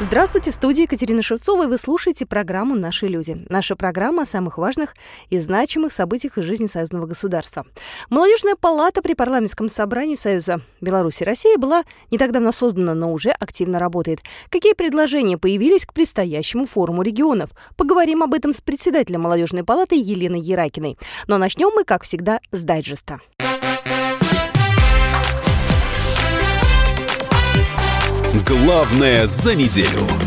Здравствуйте, в студии Екатерина Шевцова, и вы слушаете программу «Наши люди». Наша программа о самых важных и значимых событиях из жизни союзного государства. Молодежная палата при парламентском собрании Союза Беларуси и России была не так давно создана, но уже активно работает. Какие предложения появились к предстоящему форуму регионов? Поговорим об этом с председателем молодежной палаты Еленой Еракиной. Но начнем мы, как всегда, с дайджеста. Главное за неделю.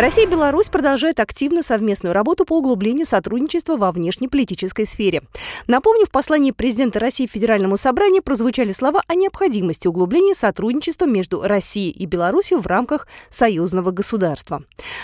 Россия и Беларусь продолжают активную совместную работу по углублению сотрудничества во внешнеполитической сфере. Напомню, в послании президента России Федеральному собранию прозвучали слова о необходимости углубления сотрудничества между Россией и Беларусью в рамках союзного государства.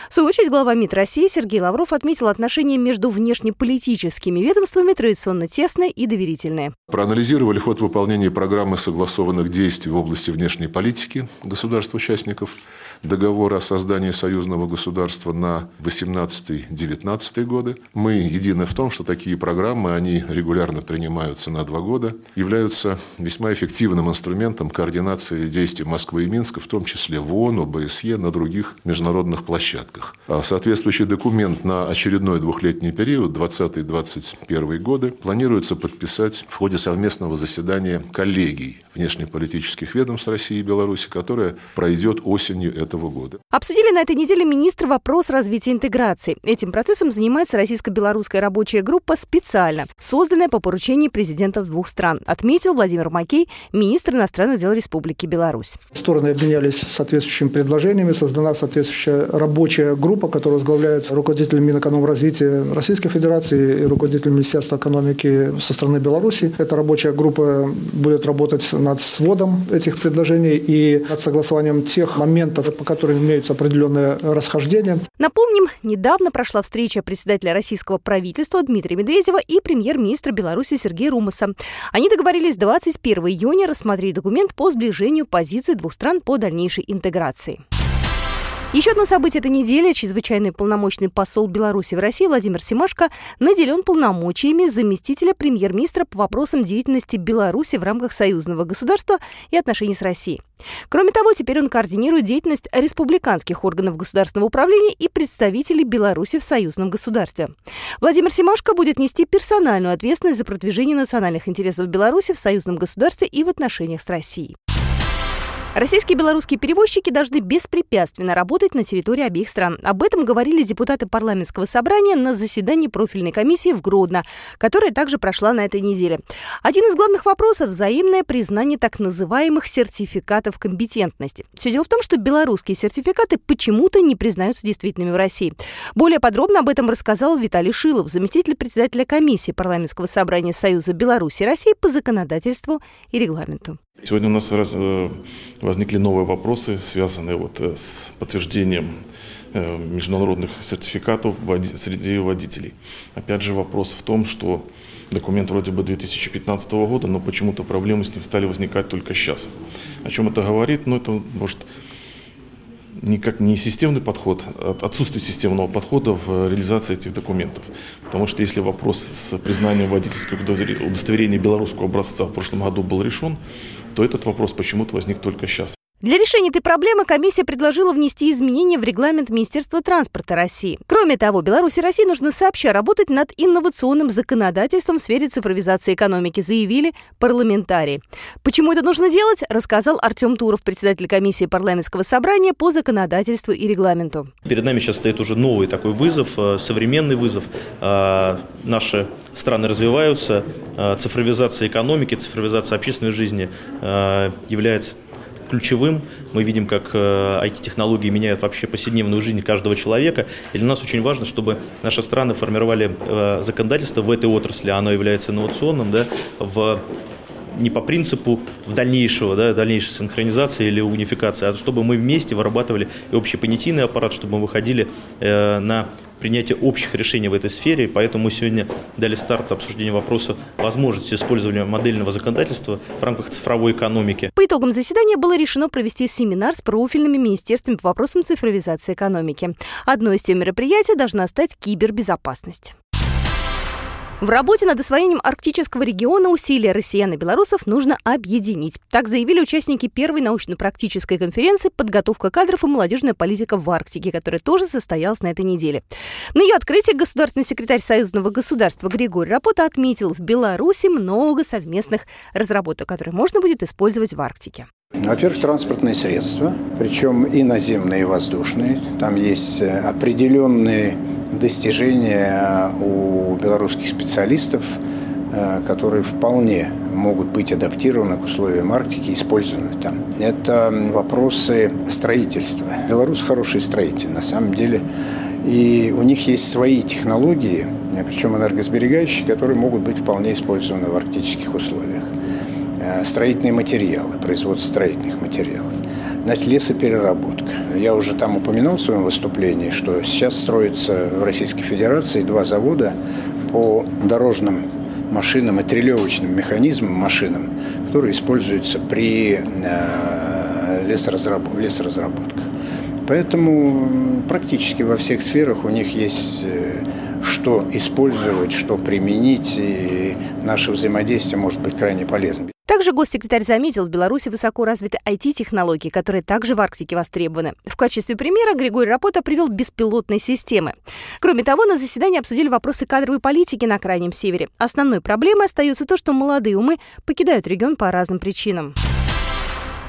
В свою очередь, глава МИД России Сергей Лавров отметил отношения между внешнеполитическими ведомствами традиционно тесные и доверительные. Проанализировали ход выполнения программы согласованных действий в области внешней политики государств-участников договора о создании союзного государства на 18-19 годы. Мы едины в том, что такие программы, они регулярно принимаются на два года, являются весьма эффективным инструментом координации действий Москвы и Минска, в том числе в ООН, ОБСЕ, на других международных площадках. А соответствующий документ на очередной двухлетний период, 20-21 годы, планируется подписать в ходе совместного заседания коллегий внешнеполитических ведомств России и Беларуси, которое пройдет осенью этого года. Обсудили на этой неделе министр вопрос развития интеграции. Этим процессом занимается российско-белорусская рабочая группа специально, созданная по поручению президентов двух стран, отметил Владимир Макей, министр иностранных дел Республики Беларусь. Стороны обменялись соответствующими предложениями, создана соответствующая рабочая группа, которую возглавляют руководитель Минэкономразвития Российской Федерации и руководитель Министерства экономики со стороны Беларуси. Эта рабочая группа будет работать над сводом этих предложений и над согласованием тех моментов, по которым имеются определенные расхождения. Напомним, недавно прошла встреча председателя российского правительства Дмитрия Медведева и премьер-министра Беларуси Сергея Румаса. Они договорились 21 июня рассмотреть документ по сближению позиций двух стран по дальнейшей интеграции. Еще одно событие этой недели. Чрезвычайный полномочный посол Беларуси в России Владимир Семашко наделен полномочиями заместителя премьер-министра по вопросам деятельности Беларуси в рамках союзного государства и отношений с Россией. Кроме того, теперь он координирует деятельность республиканских органов государственного управления и представителей Беларуси в союзном государстве. Владимир Семашко будет нести персональную ответственность за продвижение национальных интересов Беларуси в союзном государстве и в отношениях с Россией. Российские и белорусские перевозчики должны беспрепятственно работать на территории обеих стран. Об этом говорили депутаты парламентского собрания на заседании профильной комиссии в Гродно, которая также прошла на этой неделе. Один из главных вопросов – взаимное признание так называемых сертификатов компетентности. Все дело в том, что белорусские сертификаты почему-то не признаются действительными в России. Более подробно об этом рассказал Виталий Шилов, заместитель председателя комиссии парламентского собрания Союза Беларуси и России по законодательству и регламенту. Сегодня у нас э, возникли новые вопросы, связанные вот э, с подтверждением э, международных сертификатов среди водителей. Опять же вопрос в том, что документ вроде бы 2015 года, но почему-то проблемы с ним стали возникать только сейчас. О чем это говорит? Ну, это может никак не системный подход, а отсутствие системного подхода в реализации этих документов. Потому что если вопрос с признанием водительского удостоверения белорусского образца в прошлом году был решен, то этот вопрос почему-то возник только сейчас. Для решения этой проблемы комиссия предложила внести изменения в регламент Министерства транспорта России. Кроме того, Беларусь и России нужно сообща работать над инновационным законодательством в сфере цифровизации экономики, заявили парламентарии. Почему это нужно делать, рассказал Артем Туров, председатель комиссии парламентского собрания по законодательству и регламенту. Перед нами сейчас стоит уже новый такой вызов, э, современный вызов. Э, наши страны развиваются, э, цифровизация экономики, цифровизация общественной жизни является ключевым. Мы видим, как IT-технологии э, меняют вообще повседневную жизнь каждого человека. И для нас очень важно, чтобы наши страны формировали э, законодательство в этой отрасли, оно является инновационным, да, в не по принципу в дальнейшего, да, дальнейшей синхронизации или унификации, а чтобы мы вместе вырабатывали и общепонятийный аппарат, чтобы мы выходили э, на принятие общих решений в этой сфере. Поэтому мы сегодня дали старт обсуждению вопроса возможности использования модельного законодательства в рамках цифровой экономики. По итогам заседания было решено провести семинар с профильными министерствами по вопросам цифровизации экономики. Одной из тем мероприятий должна стать кибербезопасность. В работе над освоением арктического региона усилия россиян и белорусов нужно объединить. Так заявили участники первой научно-практической конференции «Подготовка кадров и молодежная политика в Арктике», которая тоже состоялась на этой неделе. На ее открытии государственный секретарь Союзного государства Григорий Рапота отметил, в Беларуси много совместных разработок, которые можно будет использовать в Арктике. Во-первых, транспортные средства, причем и наземные, и воздушные. Там есть э, определенные достижения у белорусских специалистов, э, которые вполне могут быть адаптированы к условиям Арктики использованы там. Это вопросы строительства. Беларусь хороший строитель, на самом деле. И у них есть свои технологии, причем энергосберегающие, которые могут быть вполне использованы в арктических условиях. Э, строительные материалы, производство строительных материалов. Значит, лесопереработка. Я уже там упомянул в своем выступлении, что сейчас строится в Российской Федерации два завода по дорожным машинам и трелевочным механизмам, машинам, которые используются при э, лесоразработках. Поэтому практически во всех сферах у них есть э, что использовать, что применить, и наше взаимодействие может быть крайне полезным. Также госсекретарь заметил, в Беларуси высоко развиты IT-технологии, которые также в Арктике востребованы. В качестве примера Григорий Рапота привел беспилотные системы. Кроме того, на заседании обсудили вопросы кадровой политики на Крайнем Севере. Основной проблемой остается то, что молодые умы покидают регион по разным причинам.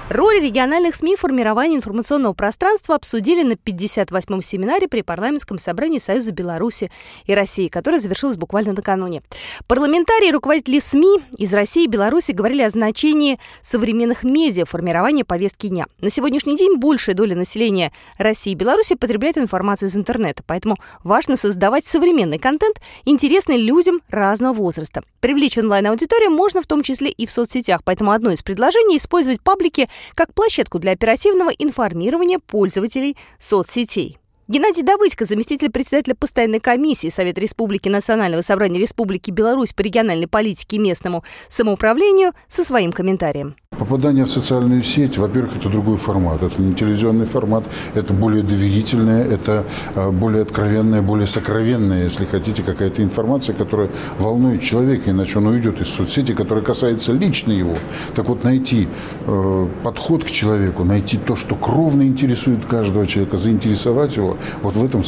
Роль региональных СМИ в формировании информационного пространства обсудили на 58-м семинаре при парламентском собрании Союза Беларуси и России, который завершился буквально накануне. Парламентарии и руководители СМИ из России и Беларуси говорили о значении современных медиа в формировании повестки дня. На сегодняшний день большая доля населения России и Беларуси потребляет информацию из интернета, поэтому важно создавать современный контент, интересный людям разного возраста. Привлечь онлайн-аудиторию можно в том числе и в соцсетях, поэтому одно из предложений – использовать паблики как площадку для оперативного информирования пользователей соцсетей. Геннадий Давыдько, заместитель председателя постоянной комиссии Совета Республики Национального собрания Республики Беларусь по региональной политике и местному самоуправлению, со своим комментарием. Попадание в социальную сеть, во-первых, это другой формат. Это не телевизионный формат, это более доверительное, это а, более откровенное, более сокровенное, если хотите, какая-то информация, которая волнует человека, иначе он уйдет из соцсети, которая касается лично его. Так вот, найти э, подход к человеку, найти то, что кровно интересует каждого человека, заинтересовать его, вот в этом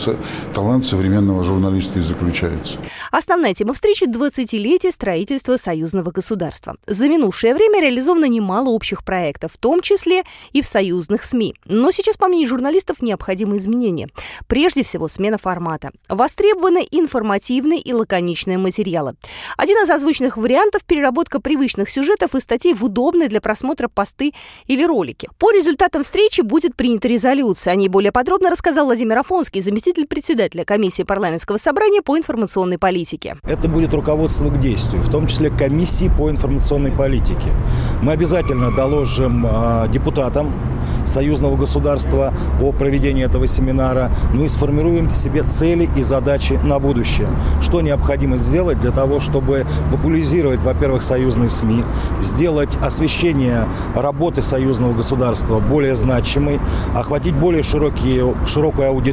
талант современного журналиста и заключается. Основная тема встречи – 20-летие строительства союзного государства. За минувшее время реализовано немало общих проектов, в том числе и в союзных СМИ. Но сейчас, по мнению журналистов, необходимы изменения. Прежде всего, смена формата. Востребованы информативные и лаконичные материалы. Один из озвученных вариантов – переработка привычных сюжетов и статей в удобные для просмотра посты или ролики. По результатам встречи будет принята резолюция. О ней более подробно рассказал Владимир Афонский, заместитель председателя комиссии парламентского собрания по информационной политике. Это будет руководство к действию, в том числе комиссии по информационной политике. Мы обязательно обязательно доложим а, депутатам союзного государства о проведении этого семинара, ну и сформируем себе цели и задачи на будущее. Что необходимо сделать для того, чтобы популяризировать, во-первых, союзные СМИ, сделать освещение работы союзного государства более значимой, охватить более широкие, широкую аудиторию.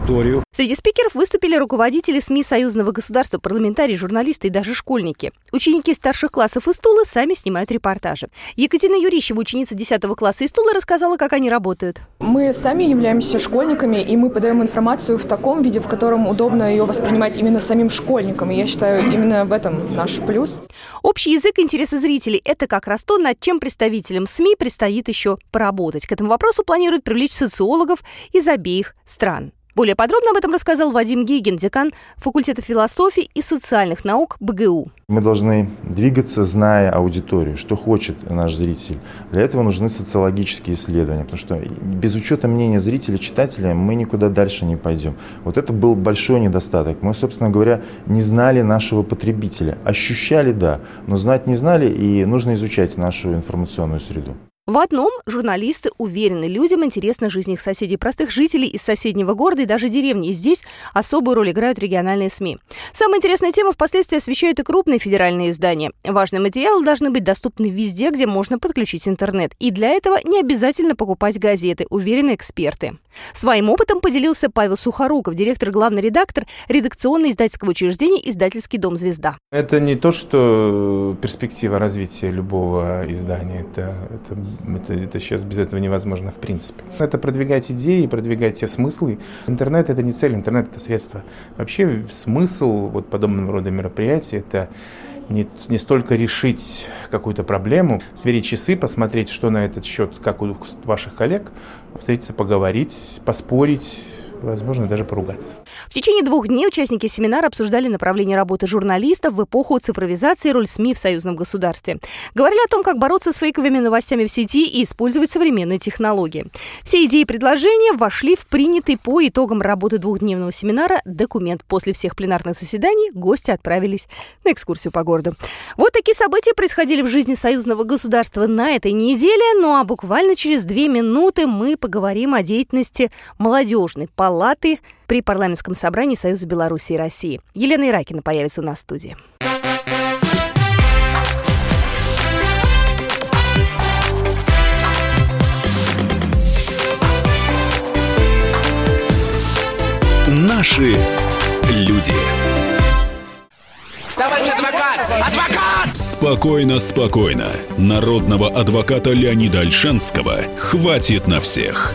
Среди спикеров выступили руководители СМИ союзного государства, парламентарии, журналисты и даже школьники. Ученики старших классов из Тулы сами снимают репортажи. Екатерина Юрищева, ученица 10 класса из Тулы, рассказала, как они работают работают? Мы сами являемся школьниками, и мы подаем информацию в таком виде, в котором удобно ее воспринимать именно самим школьникам. И я считаю, именно в этом наш плюс. Общий язык интереса зрителей – это как раз то, над чем представителям СМИ предстоит еще поработать. К этому вопросу планируют привлечь социологов из обеих стран. Более подробно об этом рассказал Вадим Гигин, декан факультета философии и социальных наук БГУ. Мы должны двигаться, зная аудиторию, что хочет наш зритель. Для этого нужны социологические исследования, потому что без учета мнения зрителя, читателя мы никуда дальше не пойдем. Вот это был большой недостаток. Мы, собственно говоря, не знали нашего потребителя. Ощущали, да, но знать не знали, и нужно изучать нашу информационную среду. В одном журналисты уверены, людям интересна жизнь их соседей, простых жителей из соседнего города и даже деревни. И здесь особую роль играют региональные СМИ. Самая интересная тема впоследствии освещают и крупные федеральные издания. Важные материалы должны быть доступны везде, где можно подключить интернет. И для этого не обязательно покупать газеты, уверены эксперты. Своим опытом поделился Павел Сухоруков, директор, главный редактор редакционно-издательского учреждения «Издательский дом «Звезда». Это не то, что перспектива развития любого издания. Это, это это, это сейчас без этого невозможно в принципе. Это продвигать идеи, продвигать те смыслы. Интернет это не цель, интернет это средство. Вообще смысл вот подобного рода мероприятий это не, не столько решить какую-то проблему, сверить часы, посмотреть, что на этот счет, как у ваших коллег, встретиться, поговорить, поспорить, возможно, даже поругаться. В течение двух дней участники семинара обсуждали направление работы журналистов в эпоху цифровизации роль СМИ в союзном государстве. Говорили о том, как бороться с фейковыми новостями в сети и использовать современные технологии. Все идеи и предложения вошли в принятый по итогам работы двухдневного семинара документ. После всех пленарных заседаний гости отправились на экскурсию по городу. Вот такие события происходили в жизни союзного государства на этой неделе. Ну а буквально через две минуты мы поговорим о деятельности молодежной палаты при парламентском собрании Союза Беларуси и России. Елена Иракина появится у нас в студии. Наши люди. Товарищ адвокат! Адвокат! Спокойно, спокойно. Народного адвоката Леонида Альшанского хватит на всех.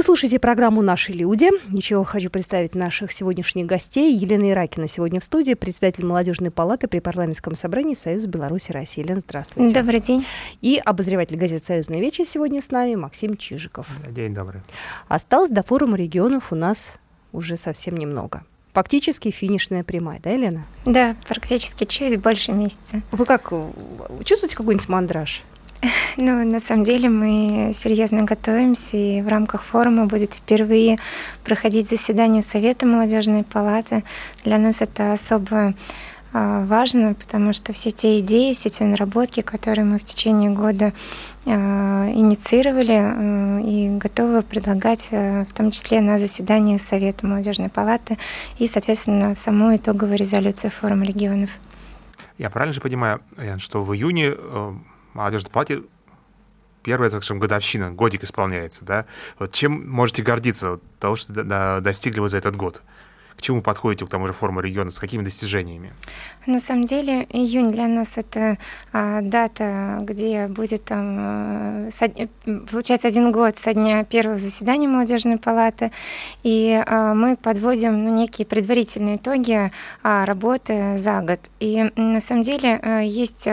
Вы слушаете программу «Наши люди». Еще хочу представить наших сегодняшних гостей. Елена Иракина сегодня в студии, председатель молодежной палаты при парламентском собрании Союза Беларуси России. Елена, здравствуйте. Добрый день. И обозреватель газеты «Союзная вечер» сегодня с нами Максим Чижиков. День добрый. Осталось до форума регионов у нас уже совсем немного. Фактически финишная прямая, да, Елена? Да, практически чуть больше месяца. Вы как, чувствуете какой-нибудь мандраж? Ну, на самом деле мы серьезно готовимся, и в рамках форума будет впервые проходить заседание Совета молодежной палаты. Для нас это особо а, важно, потому что все те идеи, все те наработки, которые мы в течение года а, инициировали а, и готовы предлагать, в том числе на заседании Совета молодежной палаты и, соответственно, в саму итоговую резолюцию форума регионов. Я правильно же понимаю, что в июне э, молодежной палате первая, так скажем, годовщина, годик исполняется, да? Вот чем можете гордиться вот, того, что достигли вы за этот год? К чему подходите к тому же форуму региона, с какими достижениями? На самом деле июнь для нас это а, дата, где будет там, а, со, получается один год со дня первого заседания молодежной палаты, и а, мы подводим ну, некие предварительные итоги а, работы за год. И на самом деле а, есть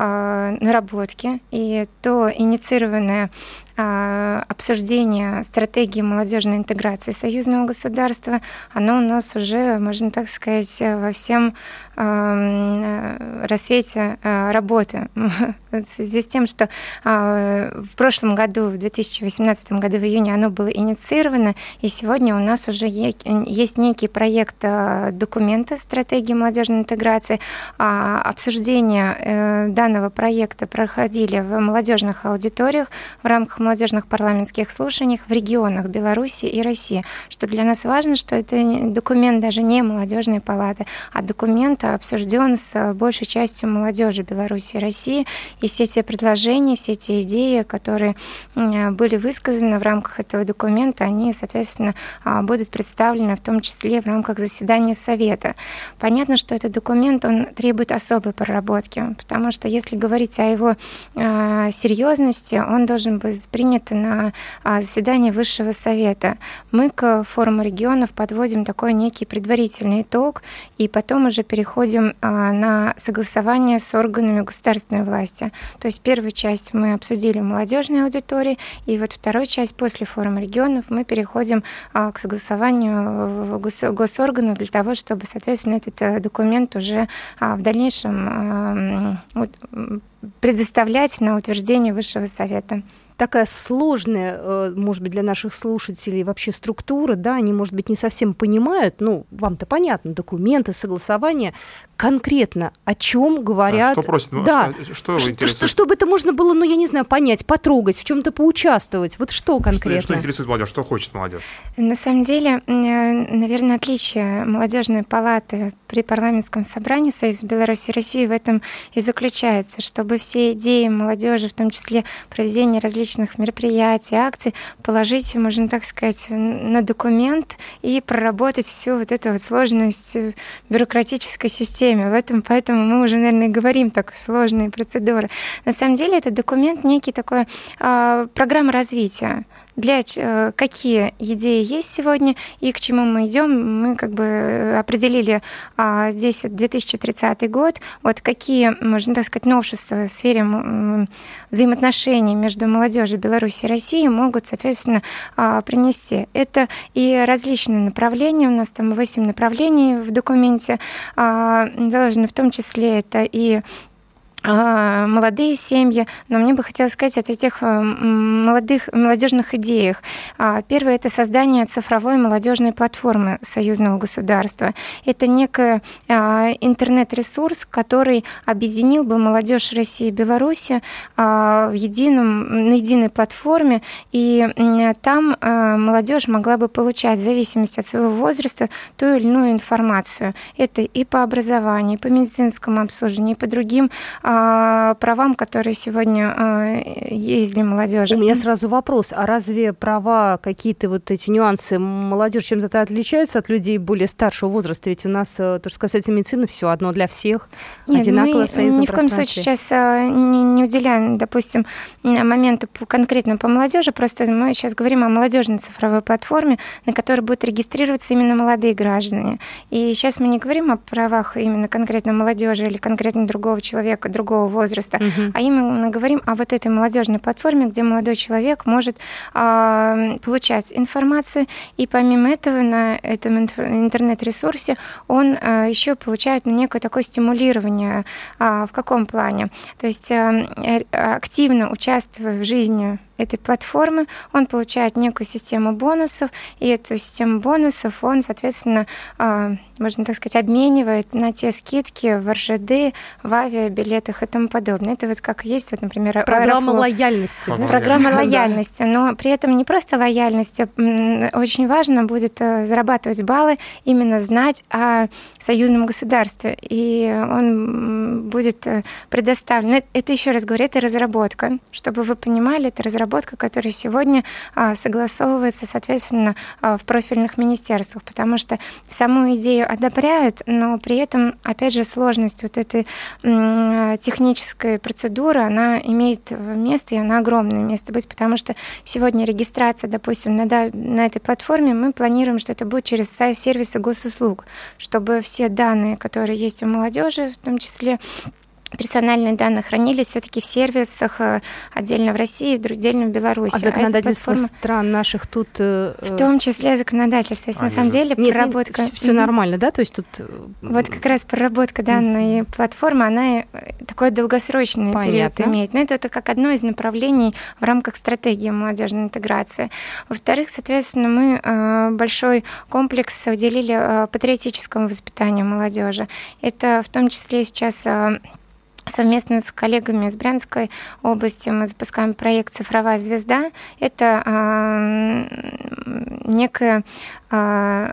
а, наработки и то инициированное а, обсуждение стратегии молодежной интеграции союзного государства, оно у нас уже, можно так сказать, во всем рассвете э, работы. Связи с тем, что э, в прошлом году, в 2018 году в июне оно было инициировано, и сегодня у нас уже есть некий проект документа стратегии молодежной интеграции. А, обсуждение данного проекта проходили в молодежных аудиториях в рамках молодежных парламентских слушаниях в регионах Беларуси и России. Что для нас важно, что это документ даже не молодежной палаты, а документ обсужден с большей частью молодежи Беларуси и России. И все те предложения, все те идеи, которые были высказаны в рамках этого документа, они, соответственно, а, будут представлены в том числе в рамках заседания Совета. Понятно, что этот документ, он требует особой проработки, потому что если говорить о его а, серьезности, он должен быть принято на а, заседании Высшего Совета. Мы к форуму регионов подводим такой некий предварительный итог, и потом уже переходим а, на согласование с органами государственной власти. То есть первую часть мы обсудили молодежной аудитории, и вот вторую часть после форума регионов мы переходим к согласованию в госорганов для того, чтобы, соответственно, этот э, документ уже в дальнейшем предоставлять на утверждение Высшего Совета такая сложная, э, может быть, для наших слушателей вообще структура, да, они, может быть, не совсем понимают, ну, вам-то понятно, документы, согласования, конкретно о чем говорят. А что просит? Ну, да. Что, что интересует? Что, чтобы это можно было, ну, я не знаю, понять, потрогать, в чем-то поучаствовать. Вот что конкретно? Что, что интересует молодежь? Что хочет молодежь? На самом деле, наверное, отличие молодежной палаты при парламентском собрании Союза Беларуси и России в этом и заключается, чтобы все идеи молодежи, в том числе проведение различных мероприятий, акций, положить, можно так сказать, на документ и проработать всю вот эту вот сложность бюрократической системы теме. В этом, поэтому мы уже, наверное, говорим так сложные процедуры. На самом деле это документ некий такой э, программа развития для э, какие идеи есть сегодня и к чему мы идем. Мы как бы э, определили а, здесь 2030 год, вот какие, можно так сказать, новшества в сфере взаимоотношений между молодежью Беларуси и России могут, соответственно, а, принести. Это и различные направления, у нас там 8 направлений в документе а, заложено, в том числе это и молодые семьи, но мне бы хотелось сказать о тех э, молодых, молодежных идеях. А, первое – это создание цифровой молодежной платформы союзного государства. Это некий а, интернет-ресурс, который объединил бы молодежь России и Беларуси в едином, на единой платформе, и там молодежь могла бы получать в зависимости от своего возраста ту или иную информацию. Это и по образованию, и по медицинскому обслуживанию, и по другим а, правам, которые сегодня а, есть для молодежи. У меня сразу вопрос, а разве права, какие-то вот эти нюансы молодежь чем-то отличаются от людей более старшего возраста? Ведь у нас, э, то, что касается медицины, все одно для всех, Нет, одинаково мы в ни в коем случае сейчас а, не, не уделяем, допустим, моменту конкретно по молодежи, просто мы сейчас говорим о молодежной цифровой платформе, на которой будут регистрироваться именно молодые граждане. И сейчас мы не говорим о правах именно конкретно молодежи или конкретно другого человека, другого возраста, угу. а именно говорим о вот этой молодежной платформе, где молодой человек может э, получать информацию, и помимо этого на этом интернет-ресурсе он э, еще получает ну, некое такое стимулирование. Э, в каком плане? То есть э, активно участвуя в жизни этой платформы, он получает некую систему бонусов, и эту систему бонусов он, соответственно, а, можно так сказать, обменивает на те скидки в РЖД, в авиабилетах и тому подобное. Это вот как есть, вот, например, программа Аэрофлот. лояльности. Да? Программа лояльности, но при этом не просто лояльность, очень важно будет э, зарабатывать баллы, именно знать о союзном государстве, и он будет э, предоставлен. Это еще раз говорю, это разработка, чтобы вы понимали, это разработка разработка, которая сегодня а, согласовывается, соответственно, а, в профильных министерствах, потому что саму идею одобряют, но при этом, опять же, сложность вот этой технической процедуры, она имеет место, и она огромное место быть, потому что сегодня регистрация, допустим, на, на этой платформе, мы планируем, что это будет через сайт сервиса госуслуг, чтобы все данные, которые есть у молодежи, в том числе персональные данные хранились все-таки в сервисах э, отдельно в России, отдельно в Беларуси. А законодательство а платформа... стран наших тут... Э, в том числе законодательство. То есть, а, на самом деле, нет, проработка... Нет, все нормально, да? То есть тут... Э, вот как раз проработка данной mm-hmm. платформы, она такой долгосрочный Понятно. период имеет. Но это, это как одно из направлений в рамках стратегии молодежной интеграции. Во-вторых, соответственно, мы большой комплекс уделили патриотическому воспитанию молодежи. Это в том числе сейчас Совместно с коллегами из Брянской области мы запускаем проект «Цифровая звезда». Это э, некая э,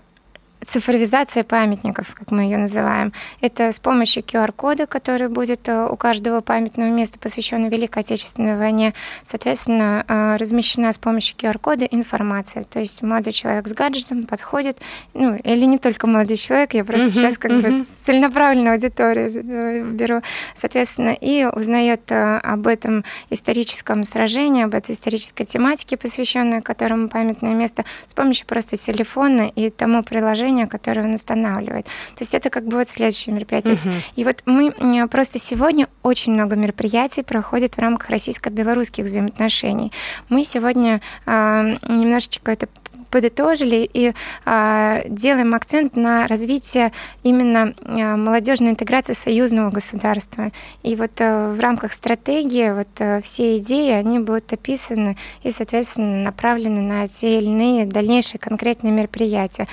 цифровизация памятников, как мы ее называем. Это с помощью QR-кода, который будет э, у каждого памятного места, посвященного Великой Отечественной войне. Соответственно, э, размещена с помощью QR-кода информация. То есть молодой человек с гаджетом подходит, ну, или не только молодой человек, я просто сейчас как бы целенаправленную аудиторию э, беру, соответственно, и узнает об этом историческом сражении, об этой исторической тематике, посвященной которому памятное место, с помощью просто телефона и тому приложению, которое он устанавливает. То есть это как бы вот следующее мероприятие. Угу. И вот мы просто сегодня очень много мероприятий проходит в рамках российско-белорусских взаимоотношений. Мы сегодня э, немножечко это подытожили и э, делаем акцент на развитие именно э, молодежной интеграции союзного государства. И вот э, в рамках стратегии вот э, все идеи, они будут описаны и, соответственно, направлены на те или иные дальнейшие конкретные мероприятия.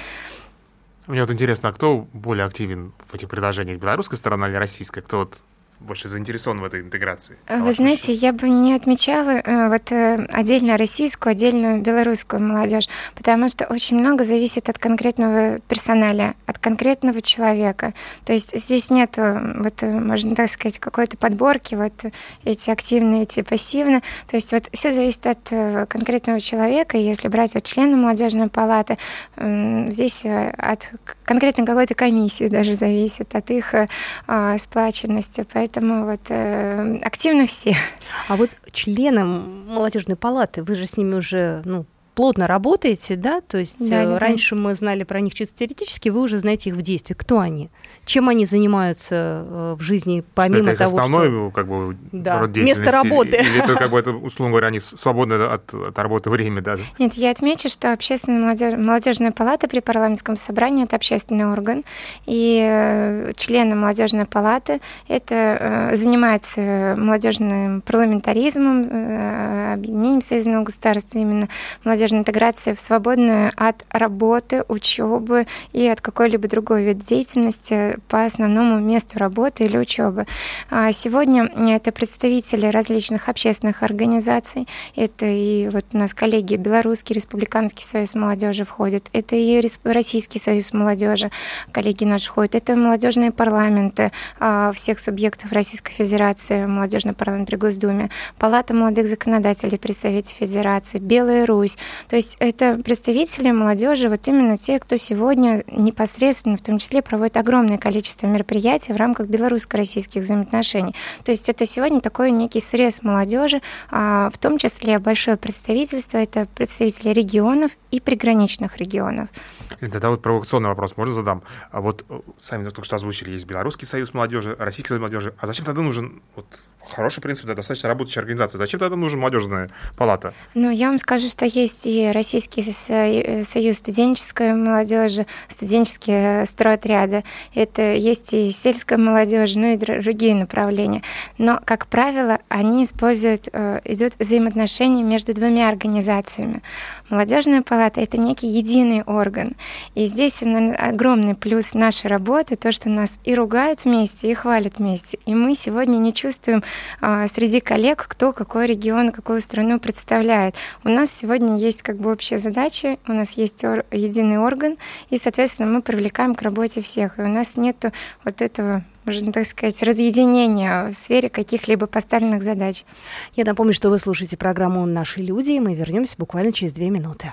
Мне вот интересно, а кто более активен в этих предложениях, белорусская сторона или российская? Кто вот больше заинтересован в этой интеграции? Вы знаете, я бы не отмечала э, вот э, отдельно российскую, отдельно белорусскую молодежь, потому что очень много зависит от конкретного персонала, от конкретного человека. То есть здесь нет, вот, э, можно так сказать, какой-то подборки, вот эти активные, эти пассивные. То есть вот все зависит от конкретного человека. И если брать вот члена молодежной палаты, здесь от конкретно какой-то комиссии даже зависит, от их сплаченности. Поэтому поэтому вот э, активно все. А вот членам молодежной палаты, вы же с ними уже ну, плотно работаете, да? То есть да, да, раньше да. мы знали про них чисто теоретически, вы уже знаете их в действии. Кто они? чем они занимаются э, в жизни, помимо это того, основной, что... как бы, да, род место работы. Или, или это, как бы, это, условно говоря, они свободны от, от работы время даже? Нет, я отмечу, что общественная молодежь, молодежная палата при парламентском собрании – это общественный орган, и э, члены молодежной палаты это э, занимаются молодежным парламентаризмом, объединением союзного государства, именно молодежной интеграцией в свободную от работы, учебы и от какой-либо другой вид деятельности по основному месту работы или учебы. А сегодня это представители различных общественных организаций. Это и вот у нас коллеги Белорусский республиканский союз молодежи входят, это и Российский союз молодежи, коллеги наши входят, это молодежные парламенты а, всех субъектов Российской Федерации, молодежный парламент при Госдуме, Палата молодых законодателей при Совете Федерации, Белая Русь. То есть это представители молодежи, вот именно те, кто сегодня непосредственно, в том числе, проводит огромное количество мероприятий в рамках белорусско-российских взаимоотношений. То есть это сегодня такой некий срез молодежи, а, в том числе большое представительство, это представители регионов и приграничных регионов. Тогда вот провокационный вопрос можно задам. А вот э, сами только что озвучили, есть Белорусский союз молодежи, Российский союз молодежи. А зачем тогда нужен вот, хороший, в принципе, достаточно работающая организация. Зачем тогда нужна молодежная палата? Ну, я вам скажу, что есть и Российский союз студенческой молодежи, студенческие стройотряды. Это есть и сельская молодежь, ну и другие направления. Но, как правило, они используют, э, идет взаимоотношения между двумя организациями. Молодежная палата — это некий единый орган. И здесь, наверное, огромный плюс нашей работы, то, что нас и ругают вместе, и хвалят вместе. И мы сегодня не чувствуем а, среди коллег, кто какой регион, какую страну представляет. У нас сегодня есть как бы общая задача, у нас есть единый орган, и, соответственно, мы привлекаем к работе всех. И у нас нет вот этого можно так сказать, разъединения в сфере каких-либо поставленных задач. Я напомню, что вы слушаете программу «Наши люди», и мы вернемся буквально через две минуты.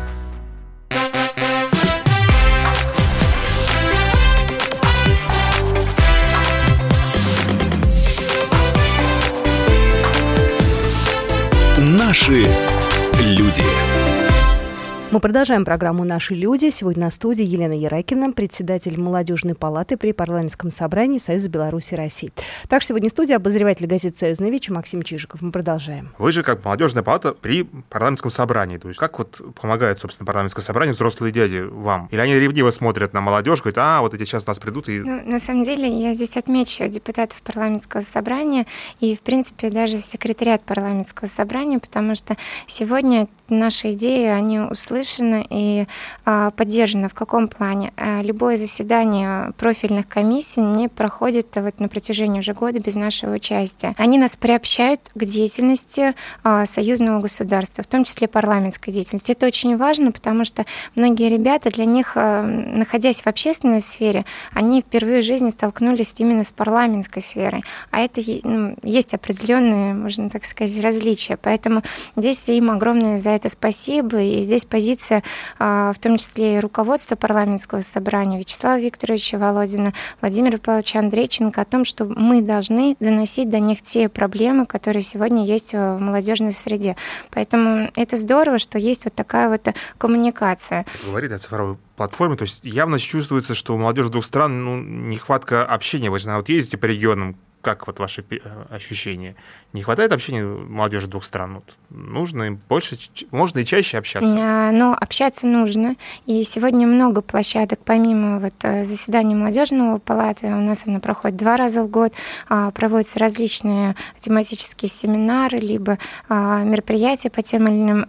Наши люди. Мы продолжаем программу «Наши люди». Сегодня на студии Елена Яракина, председатель молодежной палаты при парламентском собрании Союза Беларуси и России. Также сегодня в студии обозреватель газеты «Союзная вечер» Максим Чижиков. Мы продолжаем. Вы же как молодежная палата при парламентском собрании. То есть как вот помогает, собственно, парламентское собрание взрослые дяди вам? Или они ревниво смотрят на молодежь, говорят, а, вот эти сейчас нас придут и... Ну, на самом деле, я здесь отмечу депутатов парламентского собрания и, в принципе, даже секретариат парламентского собрания, потому что сегодня наши идеи, они услышаны и а, поддержаны. В каком плане? А, любое заседание профильных комиссий не проходит вот на протяжении уже года без нашего участия. Они нас приобщают к деятельности а, союзного государства, в том числе парламентской деятельности. Это очень важно, потому что многие ребята, для них, а, находясь в общественной сфере, они впервые в жизни столкнулись именно с парламентской сферой. А это ну, есть определенные, можно так сказать, различия. Поэтому здесь им огромное за это спасибо. И здесь позиция, а, в том числе и руководства парламентского собрания Вячеслава Викторовича Володина, Владимира Павловича Андрейченко о том, что мы должны доносить до них те проблемы, которые сегодня есть в молодежной среде. Поэтому это здорово, что есть вот такая вот коммуникация. Говорит о цифровой платформе, то есть явно чувствуется, что у молодежи двух стран ну, нехватка общения. Вы же вот ездите по регионам, как вот ваши э, ощущения? Не хватает общения молодежи двух стран? Вот нужно им больше, можно и чаще общаться? А, Но ну, общаться нужно. И сегодня много площадок, помимо вот э, заседания молодежного палаты, у нас она проходит два раза в год, а, проводятся различные тематические семинары, либо а, мероприятия по тем или иным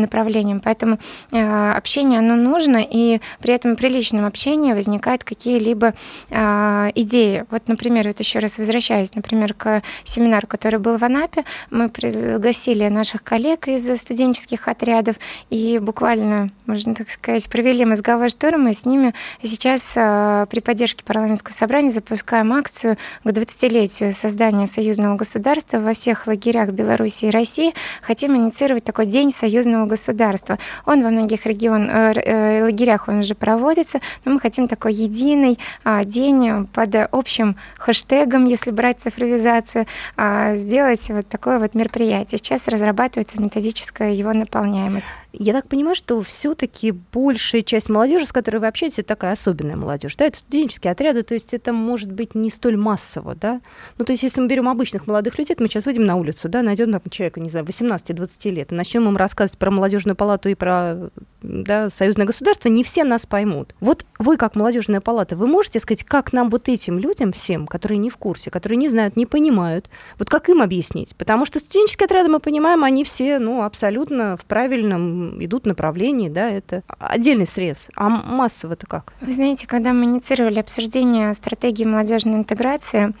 направлениям. Поэтому общение, оно нужно, и при этом при личном общении возникают какие-либо идеи. Вот, например, вот еще раз возвращаюсь, например, к семинару, который был в Анапе. Мы пригласили наших коллег из студенческих отрядов и буквально, можно так сказать, провели мозговой штурм, и с ними сейчас а, при поддержке парламентского собрания запускаем акцию к 20-летию создания союзного государства во всех лагерях Беларуси и России. Хотим инициировать такой день союзного государства. Он во многих регион, э, э, лагерях он уже проводится, но мы хотим такой единый а, день под общим хэштегом, если брать цифровизацию, а, сделать вот такое вот мероприятие. Сейчас разрабатывается методическая его наполняемость. Я так понимаю, что все-таки большая часть молодежи, с которой вы общаетесь, это такая особенная молодежь, да, это студенческие отряды, то есть это может быть не столь массово, да. Ну, то есть если мы берем обычных молодых людей, то мы сейчас выйдем на улицу, да, найдем там человека, не знаю, 18-20 лет, и начнем им рассказывать про молодежную палату и про да, союзное государство, не все нас поймут. Вот вы, как молодежная палата, вы можете сказать, как нам вот этим людям всем, которые не в курсе, которые не знают, не понимают, вот как им объяснить? Потому что студенческие отряды, мы понимаем, они все, ну, абсолютно в правильном идут направлении, да, это отдельный срез. А массово-то как? Вы знаете, когда мы инициировали обсуждение стратегии молодежной интеграции,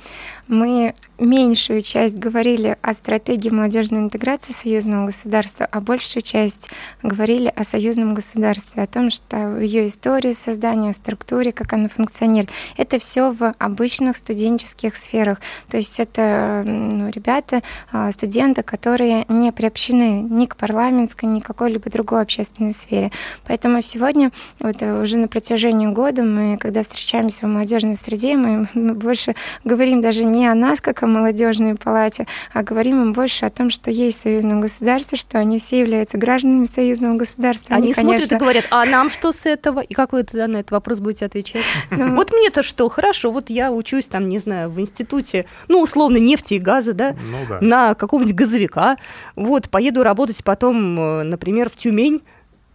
мы меньшую часть говорили о стратегии молодежной интеграции союзного государства, а большую часть говорили о союзном государстве, о том, что ее истории создания, структуре, как она функционирует. Это все в обычных студенческих сферах. То есть это ну, ребята, а, студенты, которые не приобщены ни к парламентской, ни к какой-либо другой общественной сфере. Поэтому сегодня, вот уже на протяжении года, мы, когда встречаемся в молодежной среде, мы больше говорим даже не о нас, как о молодежной палате, а говорим им больше о том, что есть союзное государство, что они все являются гражданами союзного государства. Они, они конечно... смотрят и говорят, а нам что с этого? И как вы тогда на этот вопрос будете отвечать? Ну, вот мне-то что? Хорошо, вот я учусь там, не знаю, в институте, ну, условно, нефти и газа, да, ну на какого-нибудь газовика. Вот, поеду работать потом, э, например, в Тюмень.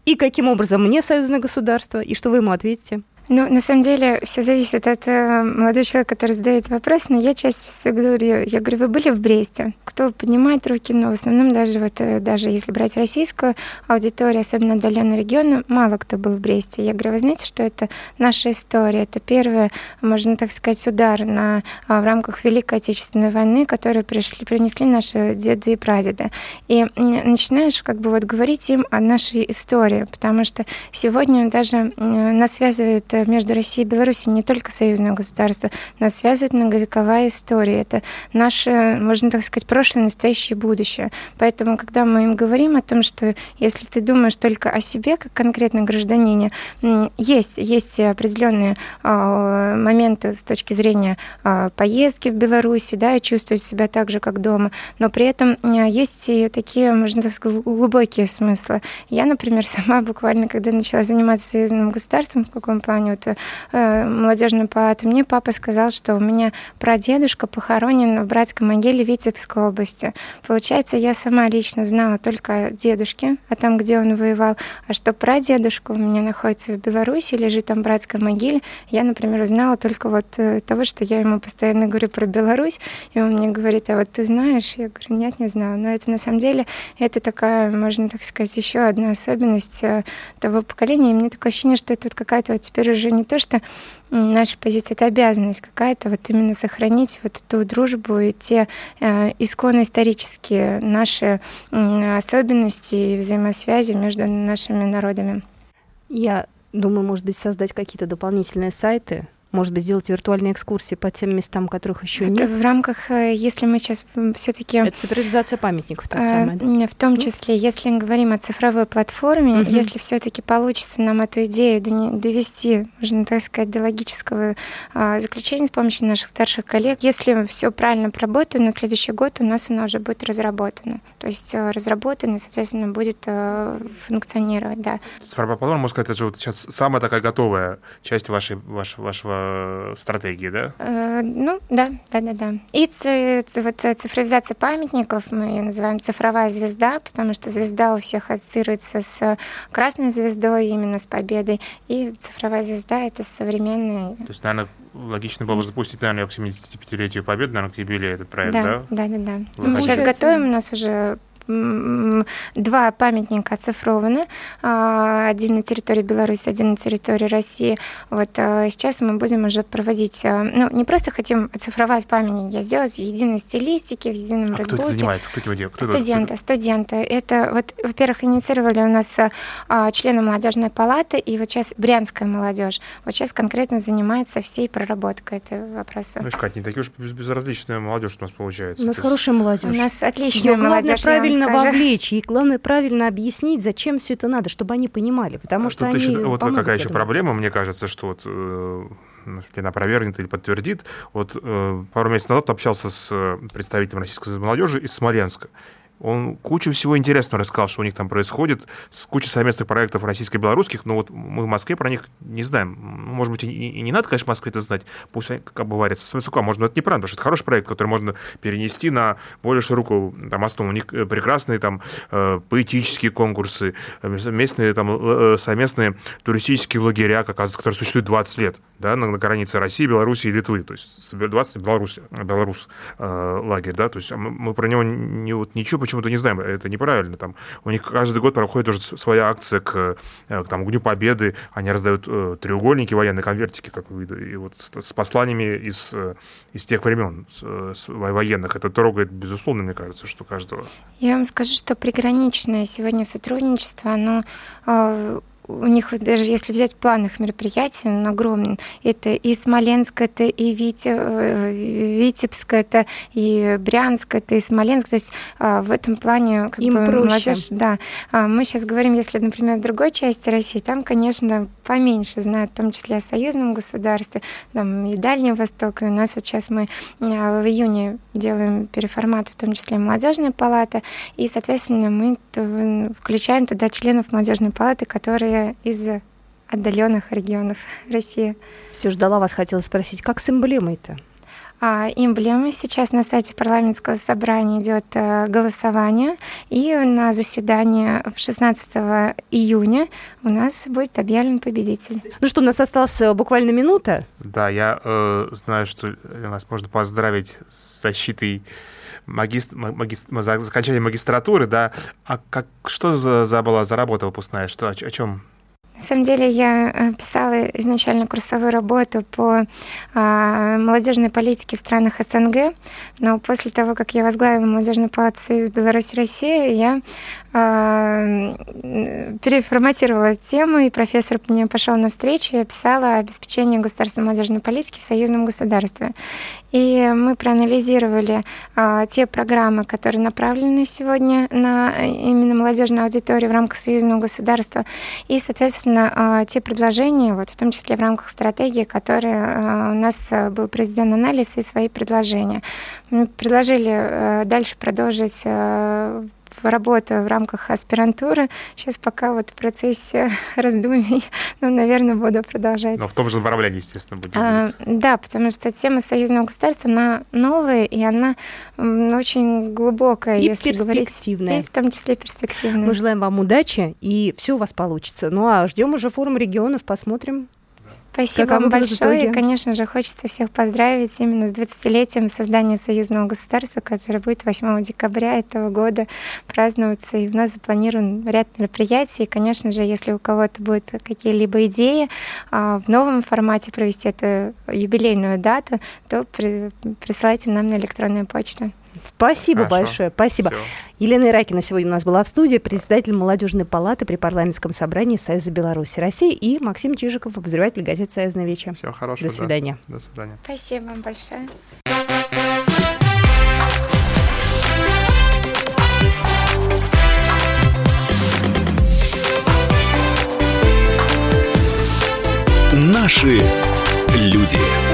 И каким образом мне союзное государство? И что вы ему ответите? Ну, на самом деле, все зависит от э, молодого человека, который задает вопрос, но я чаще говорю, я говорю, вы были в Бресте? Кто поднимает руки, но в основном даже вот, э, даже если брать российскую аудиторию, особенно отдаленные регионы, мало кто был в Бресте. Я говорю, вы знаете, что это наша история, это первый, можно так сказать, удар на, а, в рамках Великой Отечественной войны, который пришли, принесли наши деды и прадеды. И начинаешь как бы вот говорить им о нашей истории, потому что сегодня даже нас связывает между Россией и Беларусью не только союзное государство, нас связывает многовековая история. Это наше, можно так сказать, прошлое, настоящее будущее. Поэтому, когда мы им говорим о том, что если ты думаешь только о себе, как конкретно гражданине, есть, есть определенные а, моменты с точки зрения а, поездки в Беларуси, да, и чувствовать себя так же, как дома, но при этом есть и такие, можно так сказать, глубокие смыслы. Я, например, сама буквально, когда начала заниматься союзным государством, в каком плане, вот, э, молодежной палаты, мне папа сказал, что у меня прадедушка похоронен в братской могиле Витебской области. Получается, я сама лично знала только о дедушке, о том, где он воевал, а что прадедушка у меня находится в Беларуси, лежит там в братской могиле, я, например, узнала только вот э, того, что я ему постоянно говорю про Беларусь, и он мне говорит, а вот ты знаешь? Я говорю, нет, не знаю. Но это на самом деле, это такая, можно так сказать, еще одна особенность э, того поколения. И мне такое ощущение, что это вот какая-то вот теперь уже не то, что наша позиция, это обязанность какая-то вот именно сохранить вот эту дружбу и те э, исконно исторические наши э, особенности и взаимосвязи между нашими народами. Я думаю, может быть, создать какие-то дополнительные сайты, может быть, сделать виртуальные экскурсии по тем местам, которых еще это нет? В рамках, э, если мы сейчас все-таки... Это цифровизация памятников, та самая, да? В том числе, если говорим о цифровой платформе, угу. если все-таки получится нам эту идею довести, можно так сказать, до логического а, заключения с помощью наших старших коллег, если все правильно проработаю, на следующий год у нас она уже будет разработана. То есть э, разработана, соответственно, будет э, функционировать, да. Цифровая платформа, можно сказать, это же вот сейчас самая такая готовая часть вашей, вашего, вашего Э, стратегии, да? Э, ну, да, да, да, да. И ц, ц, вот цифровизация памятников, мы ее называем цифровая звезда, потому что звезда у всех ассоциируется с красной звездой, именно с победой. И цифровая звезда — это современная... То есть, наверное, логично было бы запустить, наверное, к 75-летию Победы, наверное, к юбилею этот проект, да? Да, да, да, да. Мы сейчас готовим, у нас уже два памятника оцифрованы. А, один на территории Беларуси, один на территории России. Вот а, сейчас мы будем уже проводить, а, ну, не просто хотим оцифровать памятники, а сделать в единой стилистике, в едином а редбуке. кто это занимается? Кто это делает? Кто студенты, это? студенты. Это, вот, во-первых, инициировали у нас члены молодежной палаты, и вот сейчас брянская молодежь. Вот сейчас конкретно занимается всей проработкой этого вопроса. Ну, Кать, не такие уж безразличная молодежь у нас получается. У нас хорошая молодежь. У нас отличная молодежь. Правильно правильно вовлечь, и главное правильно объяснить, зачем все это надо, чтобы они понимали, потому а что Тут они еще, вот какая еще проблема, мне кажется, что вот э, она опровергнет или подтвердит. Вот э, пару месяцев назад общался с э, представителем российской молодежи из Смоленска. Он кучу всего интересного рассказал, что у них там происходит, с кучей совместных проектов российско-белорусских, но вот мы в Москве про них не знаем. Ну, может быть, и, и не надо, конечно, в Москве это знать, пусть они, как бы варятся с высоко. Может это неправда, потому что это хороший проект, который можно перенести на более широкую там, основу. У них э, прекрасные там э, поэтические конкурсы, местные там э, совместные туристические лагеря, которые существуют 20 лет, да, на, на границе России, Беларуси и Литвы, то есть 20 Беларусь, Беларусь э, лагерь, да, то есть мы, мы про него не, вот, ничего почему-то не знаем, это неправильно. Там, у них каждый год проходит уже своя акция к, э, к там, Дню Победы, они раздают э, треугольники, военные конвертики, как вы и вот с, с посланиями из, э, из тех времен с, с, военных. Это трогает, безусловно, мне кажется, что каждого. Я вам скажу, что приграничное сегодня сотрудничество, оно э, у них даже если взять план их мероприятий, он огромный. Это и Смоленск, это и Вите, э, Витебск, это и Брянск, это и Смоленск. То есть а, в этом плане как Им бы, проще. молодежь, да. А, мы сейчас говорим, если, например, в другой части России, там, конечно, поменьше знают, в том числе о союзном государстве, там и Дальний Восток. И у нас вот сейчас мы а, в июне делаем переформат, в том числе и молодежная палата, и, соответственно, мы включаем туда членов молодежной палаты, которые из отдаленных регионов России. Все ждала вас, хотела спросить, как с эмблемой-то? А эмблема сейчас на сайте парламентского собрания идет э, голосование, и на заседание в 16 июня у нас будет объявлен победитель. Ну что, у нас осталась э, буквально минута. Да, я э, знаю, что нас можно поздравить с защитой магист, магист, за окончание магистратуры, да. А как, что за, за была за работа выпускная? Что, о, о чем? На самом деле я э, писала изначально курсовую работу по а, молодежной политике в странах СНГ, но после того, как я возглавила молодежную палату Союза Беларусь Россия, я а, переформатировала тему, и профессор мне пошел на встречу, я писала обеспечение государственной молодежной политики в союзном государстве. И мы проанализировали а, те программы, которые направлены сегодня на именно молодежную аудиторию в рамках союзного государства, и, соответственно, а, те предложения, вот, в том числе в рамках стратегии, которые а, у нас а, был произведен анализ и свои предложения. Мы предложили а, дальше продолжить а, работаю в рамках аспирантуры. Сейчас пока вот в процессе раздумий, ну, наверное, буду продолжать. Но в том же направлении, естественно, будет. А, да, потому что тема союзного государства, она новая, и она очень глубокая, и если перспективная. говорить. И в том числе перспективная. Мы желаем вам удачи, и все у вас получится. Ну а ждем уже форум регионов, посмотрим, Спасибо как вам большое. И, конечно же, хочется всех поздравить именно с 20-летием создания союзного государства, которое будет 8 декабря этого года праздноваться. И у нас запланирован ряд мероприятий. И, конечно же, если у кого-то будут какие-либо идеи а, в новом формате провести эту юбилейную дату, то присылайте нам на электронную почту. Спасибо Хорошо. большое. Спасибо. Все. Елена Иракина сегодня у нас была в студии, председатель молодежной палаты при парламентском собрании Союза Беларуси России и Максим Чижиков, обозреватель газеты «Союзная вечер». Всего хорошего. До свидания. Да. До свидания. Спасибо вам большое. Наши люди.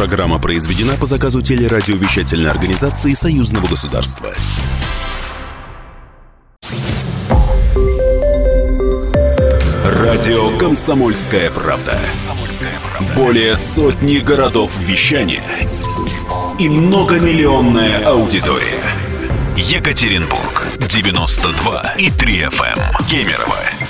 Программа произведена по заказу телерадиовещательной организации Союзного государства. Радио «Комсомольская правда». Более сотни городов вещания и многомиллионная аудитория. Екатеринбург 92 и 3 FM. Кемерово